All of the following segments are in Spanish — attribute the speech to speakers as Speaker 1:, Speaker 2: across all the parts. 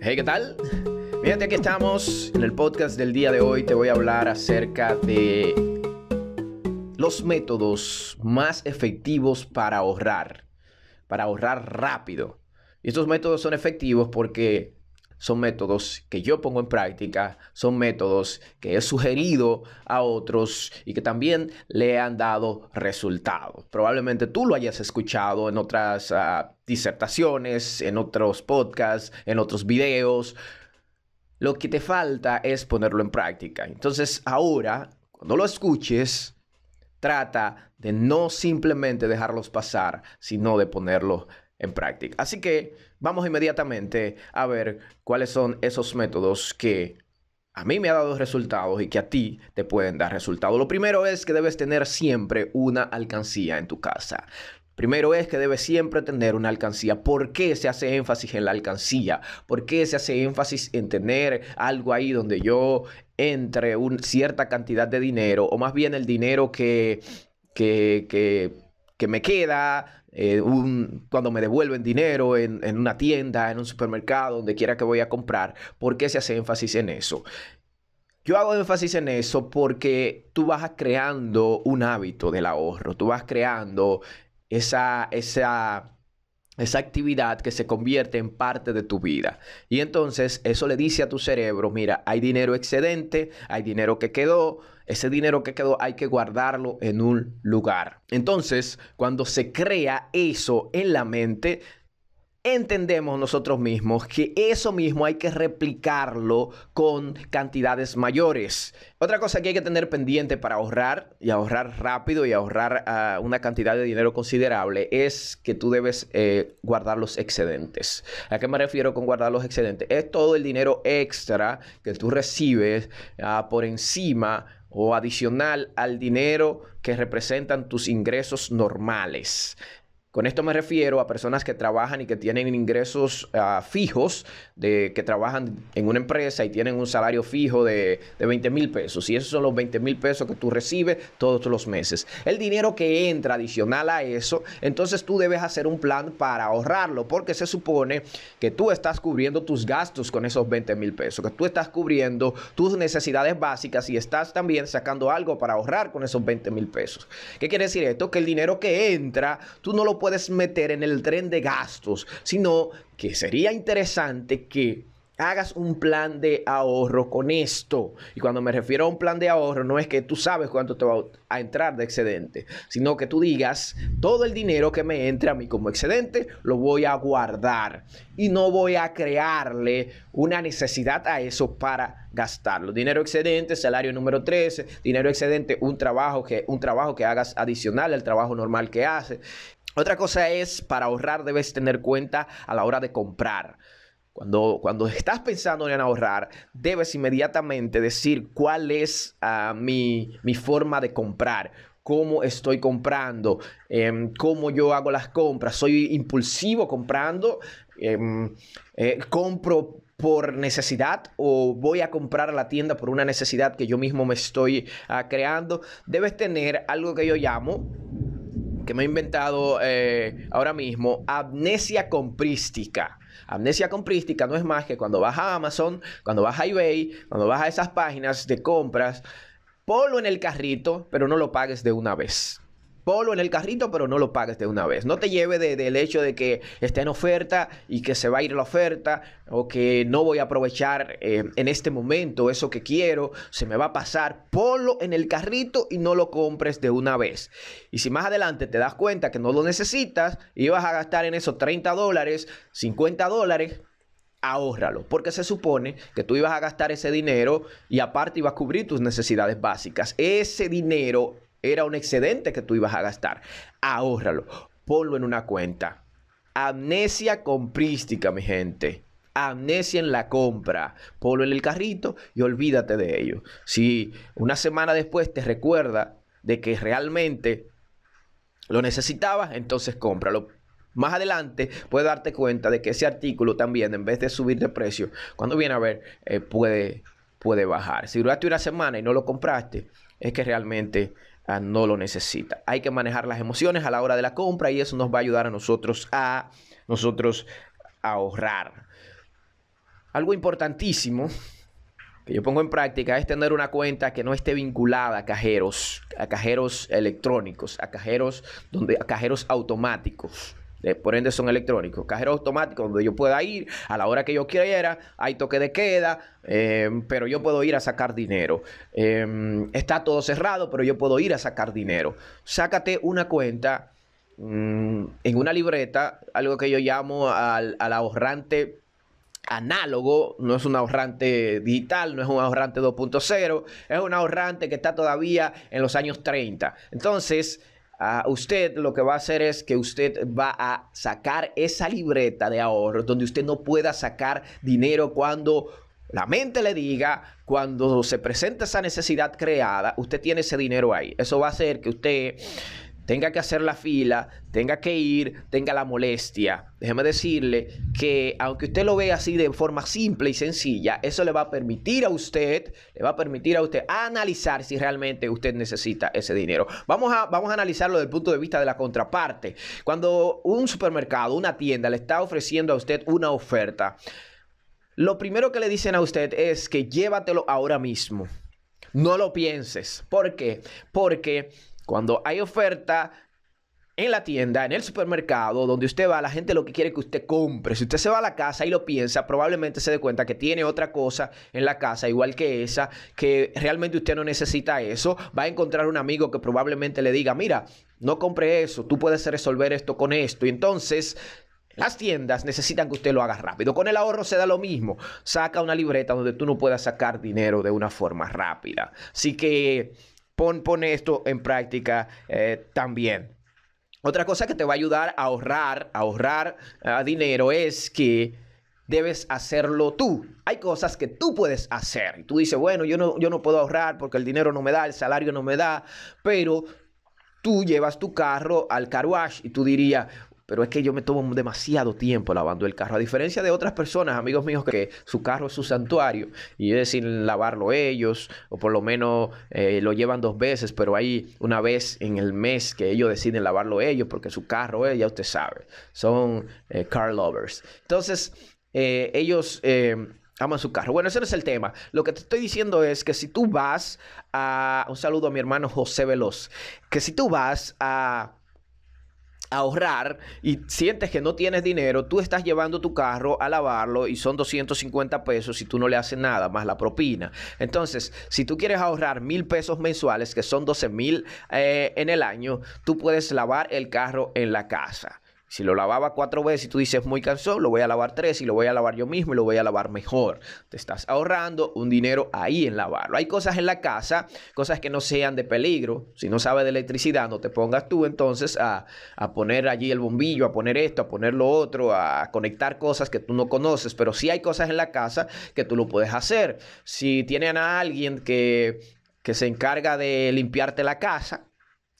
Speaker 1: Hey, ¿qué tal? Fíjate, aquí estamos en el podcast del día de hoy. Te voy a hablar acerca de los métodos más efectivos para ahorrar, para ahorrar rápido. Y estos métodos son efectivos porque son métodos que yo pongo en práctica, son métodos que he sugerido a otros y que también le han dado resultados. Probablemente tú lo hayas escuchado en otras uh, disertaciones, en otros podcasts, en otros videos. Lo que te falta es ponerlo en práctica. Entonces ahora, cuando lo escuches, trata de no simplemente dejarlos pasar, sino de ponerlo en práctica. Así que vamos inmediatamente a ver cuáles son esos métodos que a mí me ha dado resultados y que a ti te pueden dar resultados. Lo primero es que debes tener siempre una alcancía en tu casa. Primero es que debes siempre tener una alcancía. ¿Por qué se hace énfasis en la alcancía? ¿Por qué se hace énfasis en tener algo ahí donde yo entre una cierta cantidad de dinero o más bien el dinero que, que, que, que me queda eh, un, cuando me devuelven dinero en, en, una tienda, en un supermercado, donde quiera que voy a comprar. ¿Por qué se hace énfasis en eso? Yo hago énfasis en eso porque tú vas creando un hábito del ahorro, tú vas creando esa, esa, esa actividad que se convierte en parte de tu vida. Y entonces eso le dice a tu cerebro, mira, hay dinero excedente, hay dinero que quedó, ese dinero que quedó hay que guardarlo en un lugar. Entonces, cuando se crea eso en la mente, entendemos nosotros mismos que eso mismo hay que replicarlo con cantidades mayores. Otra cosa que hay que tener pendiente para ahorrar y ahorrar rápido y ahorrar uh, una cantidad de dinero considerable es que tú debes eh, guardar los excedentes. ¿A qué me refiero con guardar los excedentes? Es todo el dinero extra que tú recibes uh, por encima o adicional al dinero que representan tus ingresos normales. Con esto me refiero a personas que trabajan y que tienen ingresos uh, fijos, de, que trabajan en una empresa y tienen un salario fijo de, de 20 mil pesos. Y esos son los 20 mil pesos que tú recibes todos los meses. El dinero que entra adicional a eso, entonces tú debes hacer un plan para ahorrarlo, porque se supone que tú estás cubriendo tus gastos con esos 20 mil pesos, que tú estás cubriendo tus necesidades básicas y estás también sacando algo para ahorrar con esos 20 mil pesos. ¿Qué quiere decir esto? Que el dinero que entra, tú no lo puedes puedes meter en el tren de gastos, sino que sería interesante que hagas un plan de ahorro con esto. Y cuando me refiero a un plan de ahorro, no es que tú sabes cuánto te va a entrar de excedente, sino que tú digas, todo el dinero que me entre a mí como excedente, lo voy a guardar. Y no voy a crearle una necesidad a eso para gastarlo. Dinero excedente, salario número 13, dinero excedente, un trabajo que, un trabajo que hagas adicional al trabajo normal que haces. Otra cosa es, para ahorrar debes tener cuenta a la hora de comprar. Cuando, cuando estás pensando en ahorrar, debes inmediatamente decir cuál es uh, mi, mi forma de comprar cómo estoy comprando, eh, cómo yo hago las compras, soy impulsivo comprando, eh, eh, compro por necesidad o voy a comprar a la tienda por una necesidad que yo mismo me estoy uh, creando. Debes tener algo que yo llamo que me he inventado eh, ahora mismo, amnesia comprística. Amnesia comprística no es más que cuando vas a Amazon, cuando vas a eBay, cuando vas a esas páginas de compras, ponlo en el carrito, pero no lo pagues de una vez. Ponlo en el carrito, pero no lo pagues de una vez. No te lleve del de, de hecho de que está en oferta y que se va a ir la oferta o que no voy a aprovechar eh, en este momento eso que quiero, se me va a pasar. Ponlo en el carrito y no lo compres de una vez. Y si más adelante te das cuenta que no lo necesitas y vas a gastar en eso 30 dólares, 50 dólares, ahórralo, porque se supone que tú ibas a gastar ese dinero y aparte ibas a cubrir tus necesidades básicas. Ese dinero era un excedente que tú ibas a gastar. Ahórralo, ponlo en una cuenta. Amnesia comprística, mi gente. Amnesia en la compra. Ponlo en el carrito y olvídate de ello. Si una semana después te recuerda de que realmente lo necesitabas, entonces cómpralo. Más adelante puedes darte cuenta de que ese artículo también, en vez de subir de precio, cuando viene a ver, eh, puede, puede bajar. Si duraste una semana y no lo compraste, es que realmente no lo necesita. Hay que manejar las emociones a la hora de la compra y eso nos va a ayudar a nosotros a nosotros a ahorrar. Algo importantísimo que yo pongo en práctica es tener una cuenta que no esté vinculada a cajeros, a cajeros electrónicos, a cajeros donde a cajeros automáticos. Eh, por ende son electrónicos. Cajeros automáticos donde yo pueda ir a la hora que yo quiera, hay toque de queda, eh, pero yo puedo ir a sacar dinero. Eh, está todo cerrado, pero yo puedo ir a sacar dinero. Sácate una cuenta mm, en una libreta, algo que yo llamo al, al ahorrante análogo, no es un ahorrante digital, no es un ahorrante 2.0, es un ahorrante que está todavía en los años 30. Entonces, usted lo que va a hacer es que usted va a sacar esa libreta de ahorro donde usted no pueda sacar dinero cuando la mente le diga, cuando se presenta esa necesidad creada, usted tiene ese dinero ahí. Eso va a hacer que usted tenga que hacer la fila, tenga que ir, tenga la molestia. Déjeme decirle que aunque usted lo vea así de forma simple y sencilla, eso le va a permitir a usted, le va a permitir a usted analizar si realmente usted necesita ese dinero. Vamos a, vamos a analizarlo desde el punto de vista de la contraparte. Cuando un supermercado, una tienda le está ofreciendo a usted una oferta, lo primero que le dicen a usted es que llévatelo ahora mismo. No lo pienses. ¿Por qué? Porque cuando hay oferta en la tienda, en el supermercado, donde usted va, la gente lo que quiere que usted compre. Si usted se va a la casa y lo piensa, probablemente se dé cuenta que tiene otra cosa en la casa, igual que esa, que realmente usted no necesita eso. Va a encontrar un amigo que probablemente le diga, mira, no compre eso, tú puedes resolver esto con esto. Y entonces las tiendas necesitan que usted lo haga rápido. Con el ahorro se da lo mismo. Saca una libreta donde tú no puedas sacar dinero de una forma rápida. Así que pon, esto en práctica eh, también. Otra cosa que te va a ayudar a ahorrar, a ahorrar ah, dinero es que debes hacerlo tú. Hay cosas que tú puedes hacer. Y tú dices, bueno, yo no, yo no puedo ahorrar porque el dinero no me da, el salario no me da, pero tú llevas tu carro al car y tú dirías, pero es que yo me tomo demasiado tiempo lavando el carro. A diferencia de otras personas, amigos míos, que su carro es su santuario y es decir, lavarlo ellos, o por lo menos eh, lo llevan dos veces, pero hay una vez en el mes que ellos deciden lavarlo ellos porque su carro es, ya usted sabe, son eh, car lovers. Entonces, eh, ellos aman su carro. Bueno, ese no es el tema. Lo que te estoy diciendo es que si tú vas a... Un saludo a mi hermano José Veloz. Que si tú vas a ahorrar y sientes que no tienes dinero, tú estás llevando tu carro a lavarlo y son 250 pesos y tú no le haces nada más la propina. Entonces, si tú quieres ahorrar mil pesos mensuales, que son 12 mil eh, en el año, tú puedes lavar el carro en la casa. Si lo lavaba cuatro veces y tú dices muy cansado, lo voy a lavar tres y lo voy a lavar yo mismo y lo voy a lavar mejor. Te estás ahorrando un dinero ahí en lavarlo. Hay cosas en la casa, cosas que no sean de peligro. Si no sabes de electricidad, no te pongas tú entonces a, poner allí el bombillo, a poner esto, a poner lo otro, a conectar cosas que tú no conoces. Pero sí hay cosas en la casa que tú lo puedes hacer. Si tienen a alguien que, que se encarga de limpiarte la casa,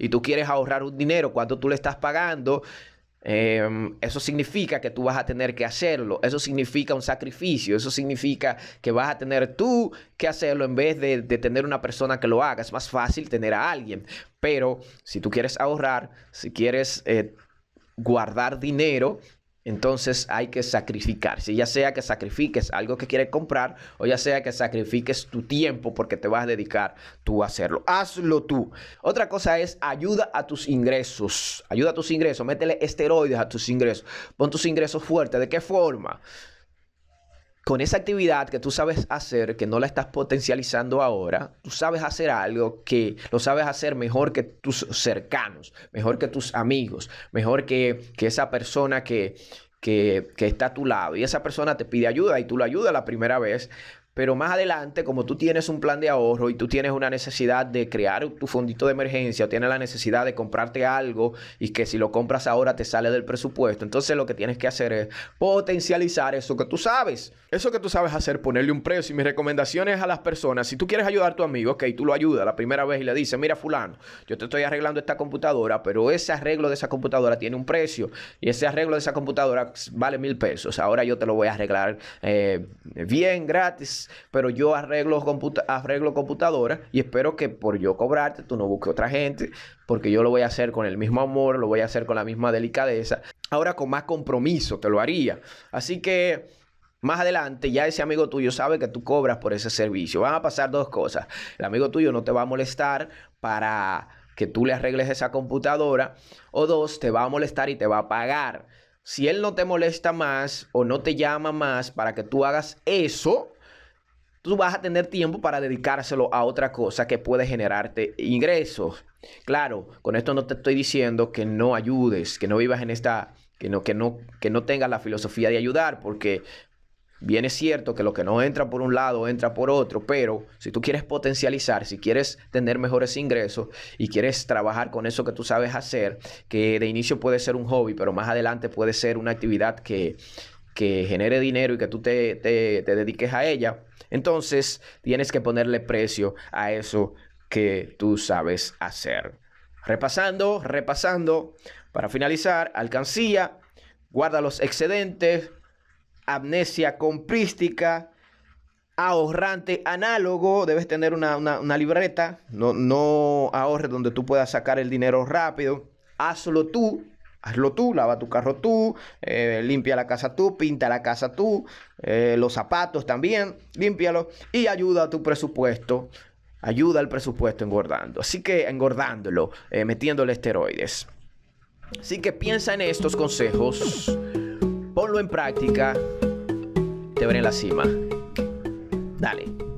Speaker 1: y tú quieres ahorrar un dinero, cuánto tú le estás pagando, Em, eso significa que tú vas a tener que hacerlo. Eso significa un sacrificio. Eso significa que vas a tener tú que hacerlo en vez de, tener una persona que lo haga. Es más fácil tener a alguien. Pero si tú quieres ahorrar, si quieres eh, guardar dinero, entonces hay que sacrificarse, ya sea que sacrifiques algo que quieres comprar o ya sea que sacrifiques tu tiempo porque te vas a dedicar tú a hacerlo. Hazlo tú. Otra cosa es ayuda a tus ingresos. Ayuda a tus ingresos. Métele esteroides a tus ingresos. Pon tus ingresos fuertes. ¿De qué forma? Con esa actividad que tú sabes hacer, que no la estás potencializando ahora, tú sabes hacer algo que lo sabes hacer mejor que tus cercanos, mejor que tus amigos, mejor que, esa persona que, que, que, está a tu lado. Y esa persona te pide ayuda y tú la ayudas la primera vez, pero más adelante, como tú tienes un plan de ahorro y tú tienes una necesidad de crear tu fondito de emergencia o tienes la necesidad de comprarte algo y que si lo compras ahora te sale del presupuesto, entonces lo que tienes que hacer es potencializar eso que tú sabes. Eso que tú sabes hacer, ponerle un precio. Y mis recomendaciones a las personas, si tú quieres ayudar a tu amigo, ok, tú lo ayudas la primera vez y le dices, mira fulano, yo te estoy arreglando esta computadora, pero ese arreglo de esa computadora tiene un precio y ese arreglo de esa computadora vale mil pesos. Ahora yo te lo voy a arreglar eh, bien, gratis pero yo arreglo, arreglo computadora y espero que por yo cobrarte tú no busques otra gente, porque yo lo voy a hacer con el mismo amor, lo voy a hacer con la misma delicadeza. Ahora con más compromiso te lo haría. Así que más adelante ya ese amigo tuyo sabe que tú cobras por ese servicio. Van a pasar dos cosas. El amigo tuyo no te va a molestar para que tú le arregles esa computadora. O dos, te va a molestar y te va a pagar. Si él no te molesta más o no te llama más para que tú hagas eso, tú vas a tener tiempo para dedicárselo a otra cosa que puede generarte ingresos. Claro, con esto no te estoy diciendo que no ayudes, que no vivas en esta, que no, que no, que no tengas la filosofía de ayudar, porque bien es cierto que lo que no entra por un lado entra por otro, pero si tú quieres potencializar, si quieres tener mejores ingresos y quieres trabajar con eso que tú sabes hacer, que de inicio puede ser un hobby, pero más adelante puede ser una actividad que, que genere dinero y que tú te, te, te dediques a ella, entonces tienes que ponerle precio a eso que tú sabes hacer. Repasando, repasando, para finalizar, alcancía, guarda los excedentes, amnesia comprística, ahorrante análogo, debes tener una, libreta, no, no ahorres donde tú puedas sacar el dinero rápido, hazlo tú, Hazlo tú, lava tu carro tú, eh, limpia la casa tú, pinta la casa tú, eh, los zapatos también, límpialo y ayuda a tu presupuesto. Ayuda al presupuesto engordando. Así que engordándolo, eh, metiéndole esteroides. Así que piensa en estos consejos, ponlo en práctica, te veré en la cima. Dale.